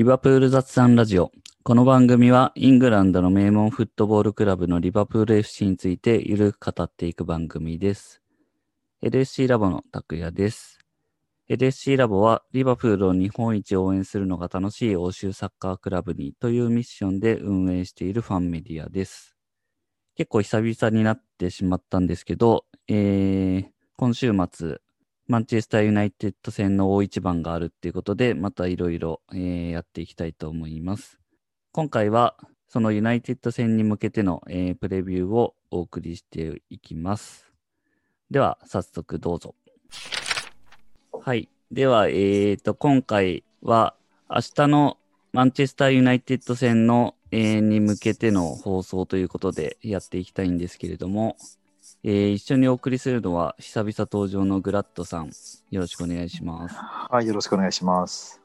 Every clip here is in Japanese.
リバプール雑談ラジオ。この番組はイングランドの名門フットボールクラブのリバプール FC についてゆるく語っていく番組です。LSC ラボの拓也です。LSC ラボはリバプールを日本一応援するのが楽しい欧州サッカークラブにというミッションで運営しているファンメディアです。結構久々になってしまったんですけど、えー、今週末、マンチェスターユナイテッド戦の大一番があるっていうことで、またいろいろやっていきたいと思います。今回は、そのユナイテッド戦に向けての、えープレビューをお送りしていきます。では、早速どうぞ。はい。では、えーと、今回は、明日のマンチェスターユナイテッド戦の、えーに向けての放送ということでやっていきたいんですけれども、えー一緒にお送りするのは、久々登場のグラッドさん。よろしくお願いします。はい、よろしくお願いします。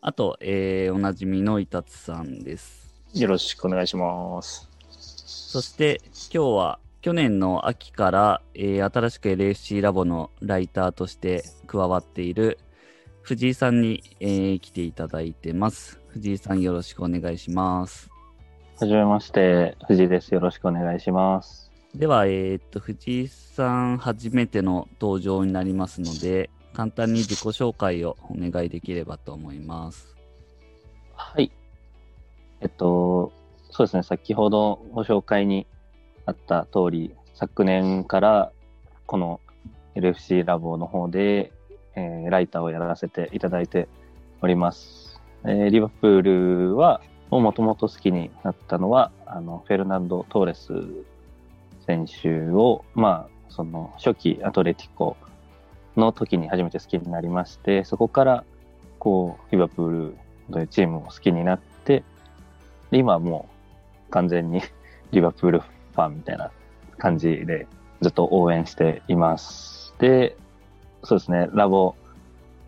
あと、えーおなじみのイタツさんです。よろしくお願いします。そして、今日は去年の秋から、えー新しく LFC ラボのライターとして加わっている藤井さんに、えー来ていただいてます。藤井さんよろしくお願いします。はじめまして、藤井です。よろしくお願いします。では、えーっと、藤井さん初めての登場になりますので、簡単に自己紹介をお願いできればと思います。はい。えっと、そうですね、先ほどご紹介にあった通り、昨年からこの LFC ラボの方で、えーライターをやらせていただいております。えーリバプールは、もともと好きになったのは、あの、フェルナンド・トーレス選手を、まあ、その初期アトレティコの時に初めて好きになりまして、そこから、こう、リバプールというチームを好きになって、今はもう完全に リバプールファンみたいな感じでずっと応援しています。で、そうですね、ラボ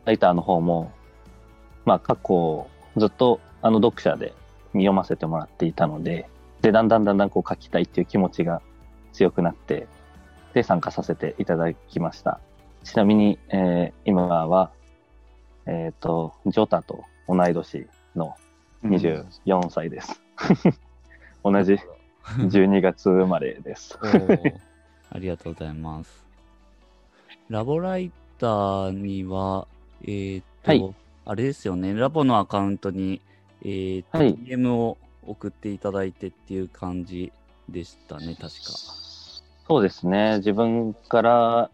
ライターの方も、まあ過去ずっとあの読者で読ませてもらっていたので、で、だんだんだんだんこう書きたいっていう気持ちが強くなって、で、参加させていただきました。ちなみに、えー今は、えっ、と、ジョタと同い年の24歳です。同じ12月生まれです。ありがとうございます。ラボライターには、えーっと、はいあれですよね、ラボのアカウントに、えーっと、はい DM を送っていただいてっていう感じでしたね、確か。そうですね。自分から、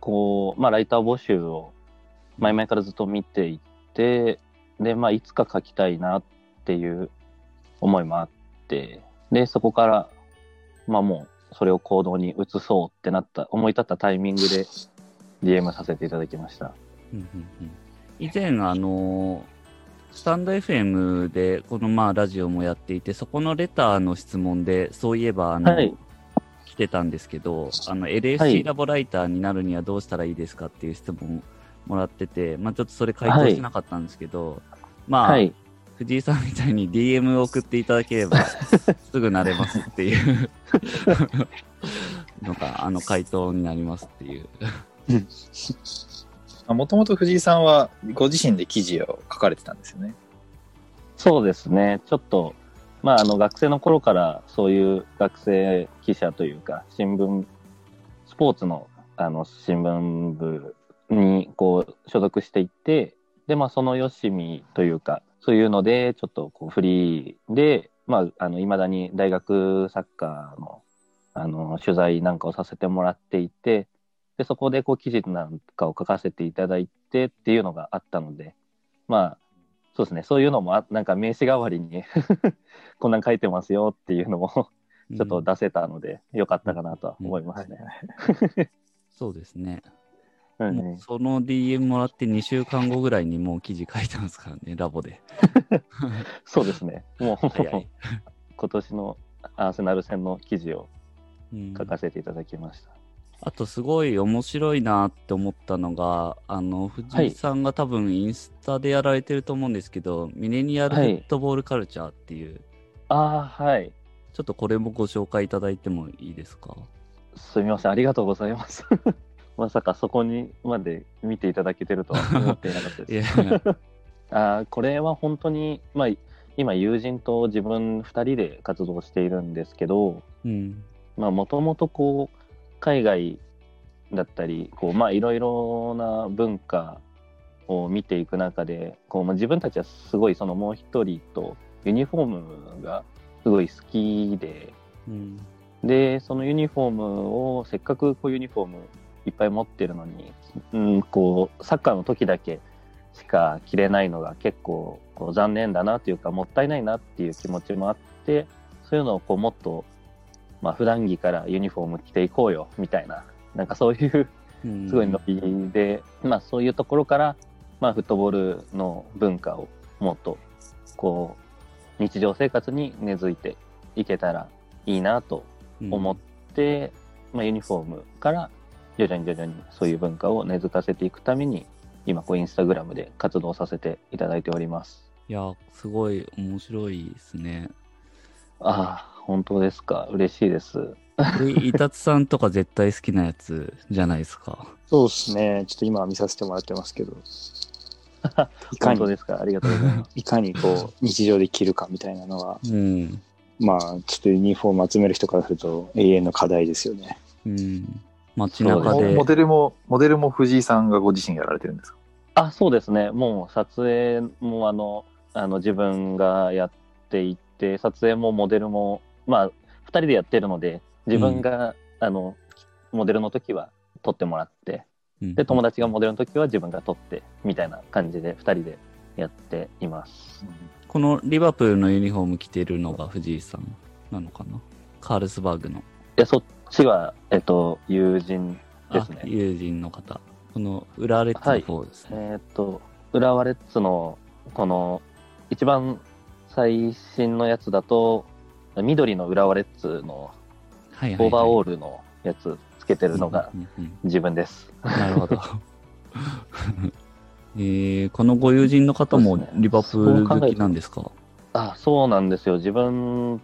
こう、まあ、ライター募集を前々からずっと見ていて、で、まあ、いつか書きたいなっていう思いもあって、で、そこから、まあ、もう、それを行動に移そうってなった、思い立ったタイミングで DM させていただきました。うんうんうん以前、あのースタンド FM で、このまあラジオもやっていて、そこのレターの質問で、そういえば、あの、はい来てたんですけど、あの、は LFC いラボライターになるにはどうしたらいいですかっていう質問もらってて、まあちょっとそれ回答しなかったんですけど、まあ、はい。藤井さんみたいに DM を送っていただければ、すぐなれますっていう のが、あの回答になりますっていう。もともと藤井さんはご自身で記事を書かれてたんですよね。そうですね。ちょっと、まあ、あの、学生の頃から、そういう学生記者というか、新聞、スポーツの、あの、新聞部に、こう、所属していって、で、まあ、そのよしみというか、そういうので、ちょっと、こう、フリーでい、まあ、あの、未だに大学サッカーの、あの、取材なんかをさせてもらっていて、で、そこで、こう、記事なんかを書かせていただいてっていうのがあったので、まあ、そうですね。そういうのもあ、なんか名刺代わりに こんなん書いてますよっていうのも ちょっと出せたので、よかったかなとは思いますね。そうですね。うんその DM もらって2週間後ぐらいにもう記事書いてますからね、ラボで。そうですね。もう。今年のアーセナル戦の記事をうん書かせていただきました。あとすごい面白いなって思ったのが、あの、藤井さんが多分インスタでやられてると思うんですけど、ミレニアルフットボールカルチャーっていう、ああ、はい。ちょっとこれもご紹介いただいてもいいですか？すみません。ありがとうございます。まさかそこにまで見ていただけてるとは思っていなかったです。あーこれは本当に、まあ、今友人と自分2人で活動しているんですけどうん。もともとこう海外だったりこうまあいろいろな文化を見ていく中でこう、まあ、自分たちはすごいそのもう一人とユニフォームがすごい好きでうん。でそのユニフォームをせっかくこうユニフォームいっぱい持ってるのに、うん、こうサッカーの時だけしか着れないのが結構こう残念だなというかもったいないなっていう気持ちもあってそういうのをこうもっと、まあ普段着からユニフォーム着ていこうよみたいななんかそういううんすごい伸びで、まあそういうところから、まあフットボールの文化をもっとこう日常生活に根付いていけたらいいなと思って、まあユニフォームから徐々に徐々にそういう文化を根付かせていくために今こうインスタグラムで活動させていただいております。いや、すごい面白いですね。ああ、本当ですか？嬉しいです。でイタツさんとか絶対好きなやつじゃないですか？そうですね。ちょっと今見させてもらってますけど。いかに？本当、ですか？ありがとうございます。いかにこう、日常で着るかみたいなのは、うん。まあ、ちょっとユニフォーム集める人からすると永遠の課題ですよね。うん。街中で。モモデルも、モデルも藤井さんがご自身やられてるんですか？あ、そうですね。もう撮影もあの、あの自分がやっていて、撮影もモデルも、まあ、2人でやってるので、自分が、あの、モデルの時は撮ってもらって、うんで、友達がモデルの時は自分が撮って、みたいな感じで2人でやっています。このリバプールのユニフォーム着てるのが藤井さんなのかな？カールスバーグの。いや、そっちは、えっと、友人ですねあ、友人の方。この裏レッツの方ですね。えーっと、浦和レッズの、この、一番最新のやつだと、緑の浦和レッズの。オーバーオールのやつつけてるのが自分です。うんなるほど。えー、このご友人の方もリバプール好きなんですか？あ、そうなんですよ。自分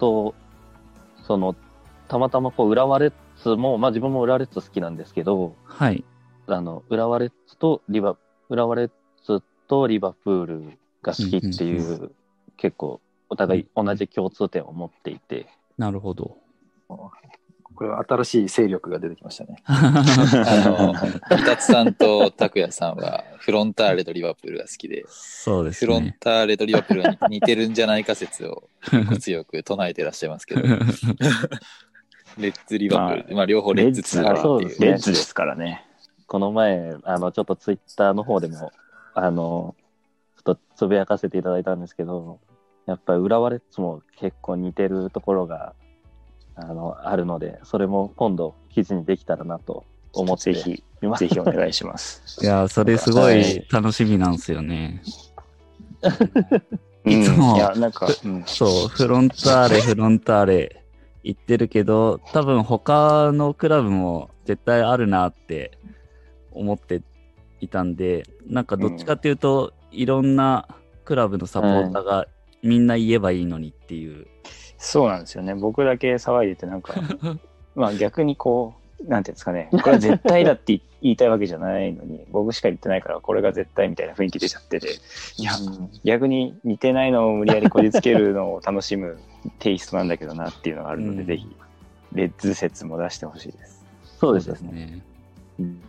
と、その、たまたまこう、浦和レッズも、まあ自分も浦和レッズ好きなんですけど、はい。あの、浦和レッズとリバ、浦和レッズとリバプールが好きっていう、うん結構、お互い同じ共通点を持っていて、なるほど。これは新しい勢力が出てきましたね。あ あの、イタツさんと拓也さんはフロンターレとリバプールが好きで、そうですフロンね。ターレとリバプールが似てるんじゃないか説を強く唱えてらっしゃいますけど、レッツリバプール、まあ両方レッツつながりっていう。レッズですからね。この前、あの、ちょっとツイッターの方でも、あの、ちょっとつぶやかせていただいたんですけど、やっぱり浦和レッズも結構似てるところが、あの、あるので、それも今度記事にできたらなと思ってぜひ、います。ぜひお願いします。いや、それすごい楽しみなんですよね。うんいつもいや、なんか、うんそう、フロンターレ、フロンターレ言ってるけど、多分他のクラブも絶対あるなって思っていたんで、なんかどっちかっていうと、いろんなクラブのサポーターがみんな言えばいいのにっていう。そうなんですよね。僕だけ騒いでて、なんか、まあ逆にこう、なんていうんですかね、これは絶対だって言いたいわけじゃないのに、僕しか言ってないから、これが絶対みたいな雰囲気出ちゃってて、いや、うん逆に似てないのを無理やりこじつけるのを楽しむテイストなんだけどなっていうのがあるので、うんぜひ、レッズ説も出してほしいです。そうですね。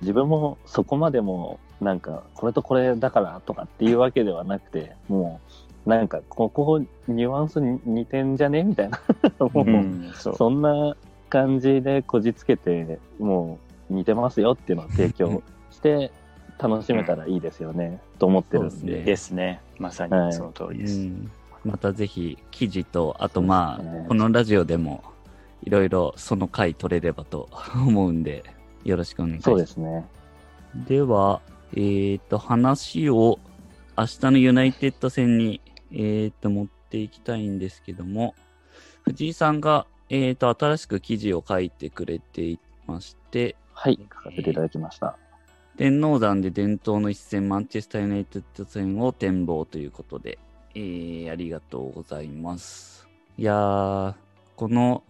自分もそこまでも、なんか、これとこれだからとかっていうわけではなくて、もう、なんか、ここニュアンスに似てんじゃね？みたいな。もう、うん、そう。そんな感じでこじつけて、もう似てますよっていうのを提供して楽しめたらいいですよね、と思ってるんで。ですねですね。まさにその通りです。うん、またぜひ記事と、あとまあ、ねこのラジオでもいろいろその回取れればと 思うんで、よろしくお願いします。そうですね。では、えっ、と、話を明日のユナイテッド戦に、えっ、と、持っていきたいんですけども、藤井さんが、えっ、と、新しく記事を書いてくれていまして、はい、書かせていただきました。天王山で伝統の一戦、マンチェスター・ユナイテッド戦を展望ということで、えー、ありがとうございます。いやー、この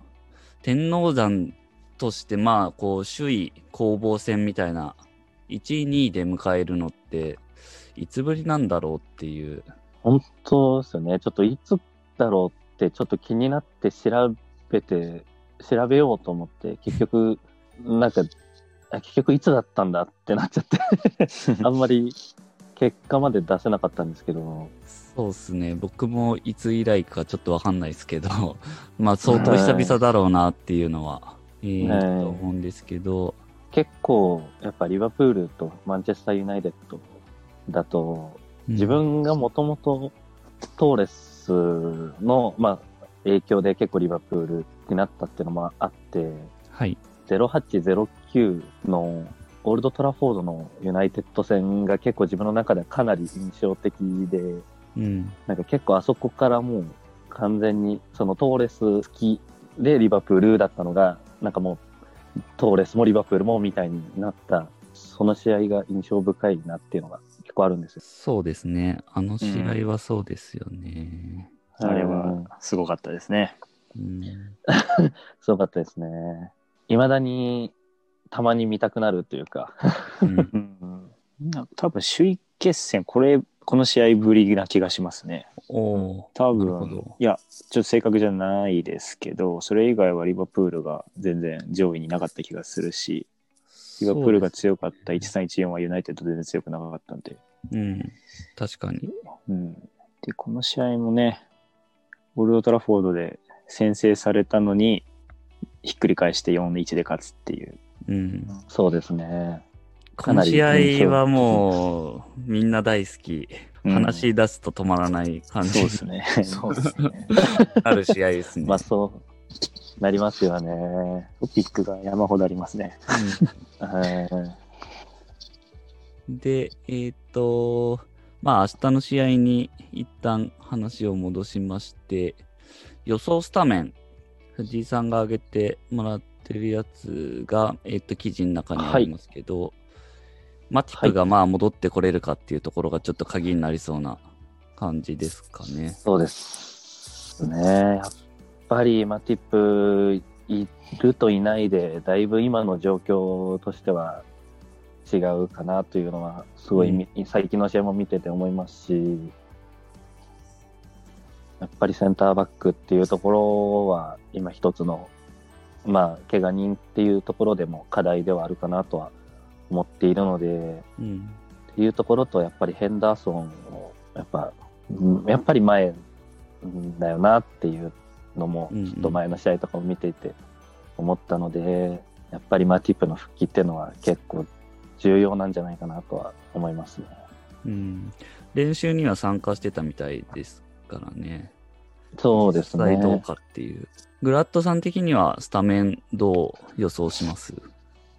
天王山として、まあ、こう、首位攻防戦みたいな、1位、2位で迎えるのって、いつぶりなんだろうっていう。本当ですよね。ちょっといつだろうってちょっと気になって調べて、調べようと思って、結局、なんか、あ結局いつだったんだってなっちゃって、あんまり結果まで出せなかったんですけど、そうですね。僕もいつ以来かちょっとわかんないですけど、まあ相当久々だろうなっていうのは、い。と思うんですけど、結構、やっぱリバプールとマンチェスターユナイテッドだと、うん自分がもともとトーレスの、まあ、影響で結構リバプールになったっていうのもあって、はい。0809のオールドトラフォードのユナイテッド戦が結構自分の中ではかなり印象的で、うん。なんか結構あそこからもう完全にそのトーレス好きでリバプールだったのが、なんかもうトーレスもリバプールもみたいになった、その試合が印象深いなっていうのが結構あるんですよ。そうですね。あの試合はそうですよね。あれうんはすごかったですね。うん。すごかったですね。未だにたまに見たくなるというか、うん多分首位決戦、これ、この試合ぶりな気がしますね。おー多分ど、いや、ちょっと正確じゃないですけど、それ以外はリバプールが全然上位になかった気がするし、リバプールが強かった1314はユナイテッド全然強くなかったんで、うん。確かに。うん。で、この試合もね、オールドトラフォードで先制されたのに、ひっくり返して4-1で勝つっていう。うん。そうですね。この試合はもう、みんな大好き。うん話し出すと止まらない感じそうですね。そうですね。ある試合ですね。まあそうなりますよね。トピックが山ほどありますね。はいうんで、えーっと、まあ明日の試合に一旦話を戻しまして、予想スタメン、藤井さんが挙げてもらってるやつが、えーっと、記事の中にありますけど、マティプがまあ戻ってこれるかっていうところがちょっと鍵になりそうな感じですかね。そうですね。やっぱりマティップいるといないで、だいぶ今の状況としては違うかなというのは、すごいみ、最近の試合も見てて思いますし、やっぱりセンターバックっていうところは、今一つの、まあ、怪我人っていうところでも課題ではあるかなとは思っているので、うん。っていうところと、やっぱりヘンダーソンを、やっぱ、うんやっぱり前だよなっていうのも、ちょっと前の試合とかも見ていて思ったので、やっぱりマティップの復帰っていうのは結構重要なんじゃないかなとは思いますね。うん。練習には参加してたみたいですからね。そうです実際どうね。かっていう。グラッドさん的にはスタメンどう予想します？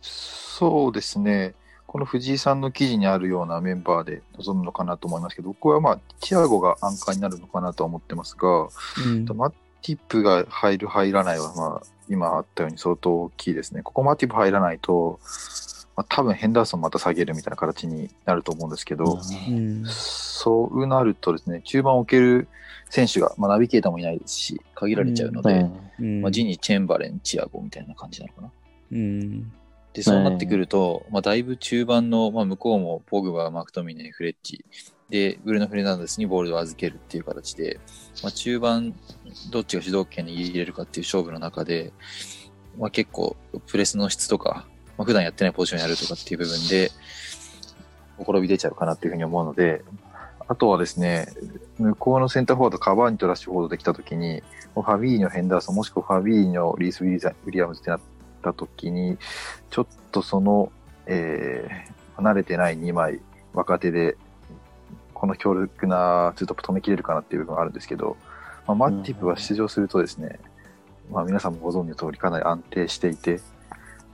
そうですね。この藤井さんの記事にあるようなメンバーで臨むのかなと思いますけど、僕はまあ、チアゴがアンカーになるのかなとは思ってますが、うんマティップが入る、入らないは、まあ、今あったように相当大きいですね。ここマティップ入らないと、まあ、多分ヘンダーソンまた下げるみたいな形になると思うんですけど、うんそうなるとですね、中盤を置ける選手が、まあ、ナビゲーターもいないですし、限られちゃうので、うん。うん。まあ、ジニー、チェンバレン、チアゴみたいな感じなのかな。うん。で、そうなってくると、まあ、だいぶ中盤の、まあ、向こうもポグバ、マクトミネ、フレッチ、で、ブルーノ・フェルナンデスにボールを預けるっていう形で、まあ、中盤、どっちが主導権に入れるかっていう勝負の中で、まあ、結構、プレスの質とか、まあ、普段やってないポジションやるとかっていう部分で、ほころび出ちゃうかなっていうふうに思うので、あとはですね、向こうのセンターフォワード、カバーニとラッシュフォードできたときに、ファビーニョ、ヘンダーソン、もしくはファビーニョ、リース・ウィリザウィリアムズってなったときに、ちょっとその、えー離れてない2枚、若手で、この強力なツートップ止めきれるかなっていう部分があるんですけど、まあ、マッティプが出場するとですね、まあ、皆さんもご存知の通りかなり安定していて、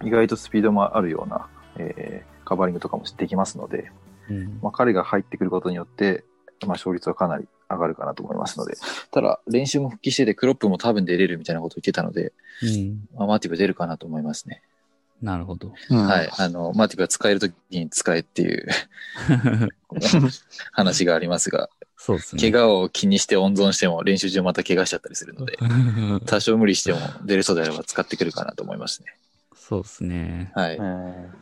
意外とスピードもあるような、えーカバーリングとかもできますので、うん。まあ、彼が入ってくることによって、まあ、勝率はかなり上がるかなと思いますので、ただ、練習も復帰してて、クロップも多分出れるみたいなことを言ってたので、うん。まあ、マーティブ出るかなと思いますね。なるほど。はい。あの、マーティブが使えるときに使えっていう 話がありますが、そうですね。怪我を気にして温存しても練習中また怪我しちゃったりするので、多少無理しても出る人であれば使ってくるかなと思いますね。そうですね。はい。うん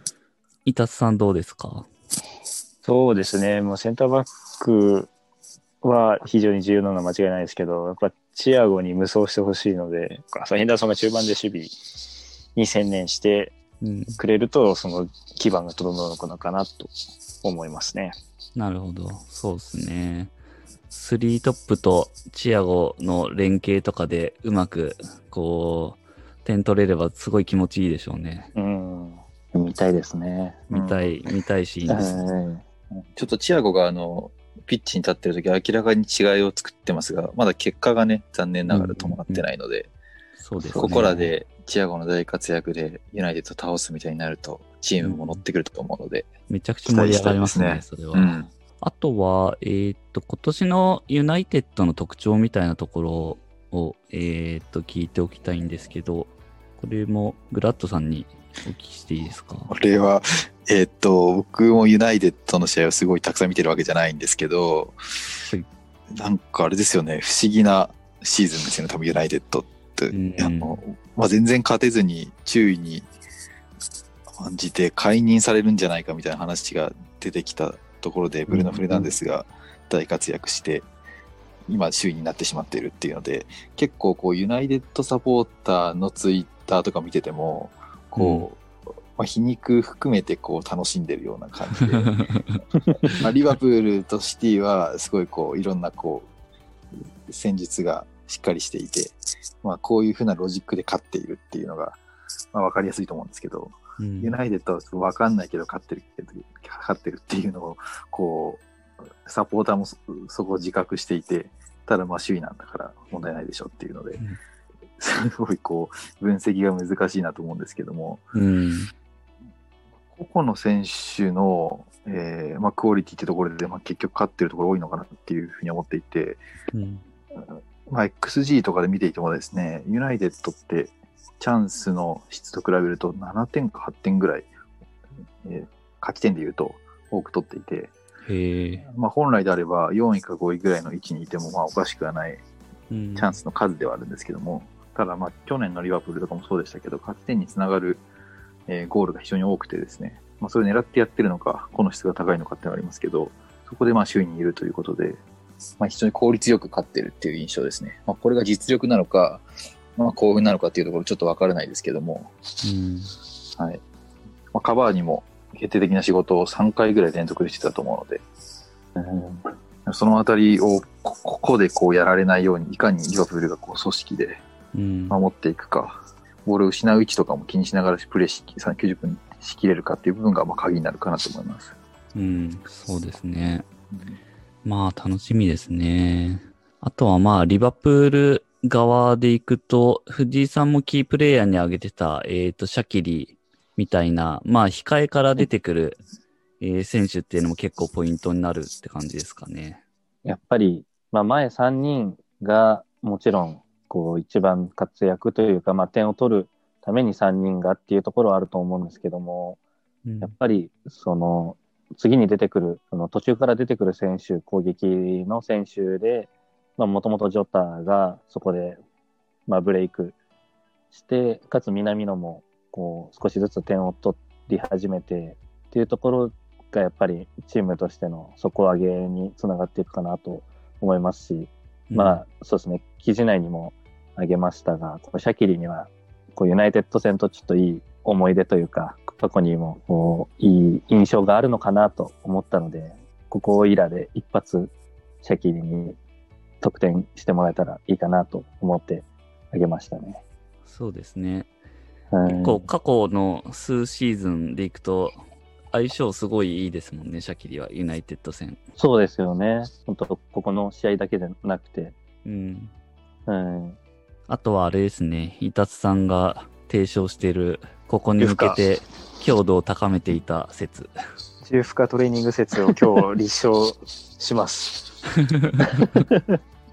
伊達さんどうですか？そうですね、もうセンターバックは非常に重要なのは間違いないですけど、やっぱチアゴに無双してほしいので、ヘンダーソンが中盤で守備に専念してうん。くれると、その基盤が整うのかなと思いますね。なるほど。そうですね。スリートップとチアゴの連携とかでうまく、こう、点取れればすごい気持ちいいでしょうね。うん。見たいですね。見たい、見たいシーンです。うんちょっとチアゴがあの、ピッチに立ってる時明らかに違いを作ってますが、まだ結果がね、残念ながら伴ってないので、そうですね。ここらでチアゴの大活躍でユナイテッド倒すみたいになると、チームも乗ってくると思うので、めちゃくちゃ盛り上がりますね、期待それは。うん。あとは、えーっと、今年のユナイテッドの特徴みたいなところを、えーっと、聞いておきたいんですけど、これもグラッドさんにお聞きしていいですか？これは、えーっと、僕もユナイテッドの試合をすごいたくさん見てるわけじゃないんですけど、はいなんかあれですよね、不思議なシーズンですよね、多分ユナイテッドって。うんあのまあ、全然勝てずに注意に感じて解任されるんじゃないかみたいな話が出てきたところで、ブルーノ・フレナンデスが大活躍して、今、首位になってしまっているっていうので、結構こう、ユナイテッドサポーターのツイッターとか見てても、こう、まあ、皮肉含めてこう楽しんでるような感じで、まあ、リバプールとシティはすごいこういろんなこう戦術がしっかりしていて、まあ、こういうふうなロジックで勝っているっていうのが、まあ、分かりやすいと思うんですけど、うんユナイテッドはちょっと分かんないけど勝ってる勝ってるっていうのをこうサポーターもそそこを自覚していてただまあ首位なんだから問題ないでしょっていうので、うんすごいこう分析が難しいなと思うんですけども、うん。個々の選手の、えーまあ、クオリティってところで、まあ、結局勝ってるところ多いのかなっていうふうに思っていて、うん。まあ、XG とかで見ていてもですね、ユナイテッドってチャンスの質と比べると7点か8点ぐらい、えー勝ち点で言うと多く取っていて。まあ、本来であれば4位か5位ぐらいの位置にいてもまあおかしくはないうんチャンスの数ではあるんですけども、ただまあ去年のリバプールとかもそうでしたけど、勝ち点につながる、えーゴールが非常に多くてですね、まあ、それを狙ってやってるのか、個の質が高いのかっていうのはありますけど、そこでまあ首位にいるということで、まあ、非常に効率よく勝ってるっていう印象ですね。まあ、これが実力なのか、まあ、幸運なのかっていうところちょっとわからないですけども、うん。はい。まあ、カバーにも決定的な仕事を3回ぐらい連続でしてたと思うので、うんそのあたりをこここでこうやられないように、いかにリバプールがこう組織でうん。守っていくか、ボールを失う位置とかも気にしながらプレーし、90分にしきれるかっていう部分がまあ鍵になるかなと思います。うん。そうですね。まあ、楽しみですね。あとはまあ、リバプール側で行くと、藤井さんもキープレイヤーに挙げてた、えっ、と、シャキリみたいな、まあ、控えから出てくる、えー選手っていうのも結構ポイントになるって感じですかね。やっぱり、まあ、前3人がもちろんこう一番活躍というか、まあ、点を取るために3人がっていうところはあると思うんですけども、うんやっぱりその次に出てくる、その途中から出てくる選手、攻撃の選手で、もともとジョタがそこで、まあ、ブレイクして、かつ南野もこう少しずつ点を取り始めてっていうところがやっぱりチームとしての底上げにつながっていくかなと思いますし、まあそうですね、記事内にも挙げましたが、こうシャキリにはこうユナイテッド戦とちょっといい思い出というか、過去にもこういい印象があるのかなと思ったので、ここいらで一発シャキリに得点してもらえたらいいかなと思ってあげましたね。そうですね。はい結構過去の数シーズンでいくと、相性すごいいいですもんね、シャキリは、ユナイテッド戦。そうですよね。本当ここの試合だけでなくて。うん。うん、あとはあれですね、イタツさんが提唱している、ここに向けて強度を高めていた説。重負荷トレーニング説を今日立証します。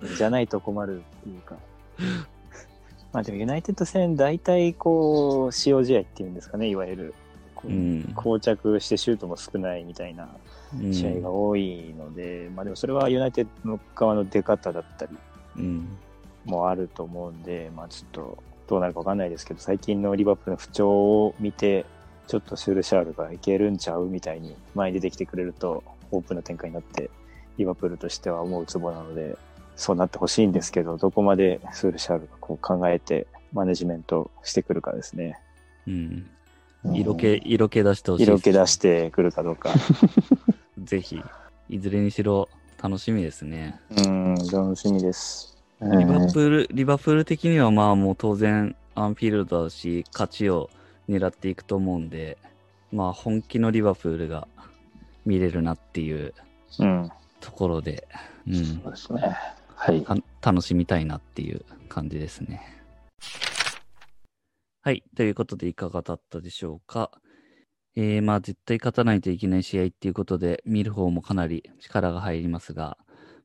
じゃないと困るっていうか。まあでもユナイテッド戦大体こう使用試合っていうんですかね、いわゆる。こううん。膠着してシュートも少ないみたいなうん試合が多いので、まあでもそれはユナイテッドの側の出方だったりうん。もあると思うんで、まあちょっとどうなるかわかんないですけど、最近のリバプールの不調を見て、ちょっとシュールシャールがいけるんちゃうみたいに前に出てきてくれるとオープンな展開になって、リバプールとしては思うツボなので、そうなってほしいんですけど、どこまでスールシャールがこう考えてマネジメントしてくるかですね。うん。うん色気、色気出してほしいです。色気出してくるかどうか。ぜひ、いずれにしろ楽しみですね。うん、楽しみです。うんリバプール、リバプール的にはまあもう当然アンフィールドだし、勝ちを狙っていくと思うんで、まあ本気のリバプールが見れるなっていううん。ところで、うんそうですね。はい。た楽しみたいなっていう感じですね。はい。ということで、いかがだったでしょうか。えー、まあ、絶対勝たないといけない試合っていうことで、見る方もかなり力が入りますが、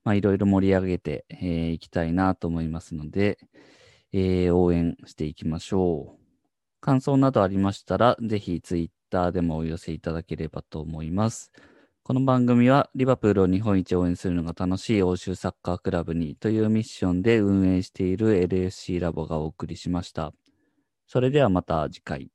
まあ、いろいろ盛り上げてい、えーきたいなと思いますので、えー応援していきましょう。感想などありましたら、ぜひツイッターでもお寄せいただければと思います。この番組はリバプールを日本一応援するのが楽しい欧州サッカークラブにというミッションで運営している LSC ラボがお送りしました。それではまた次回。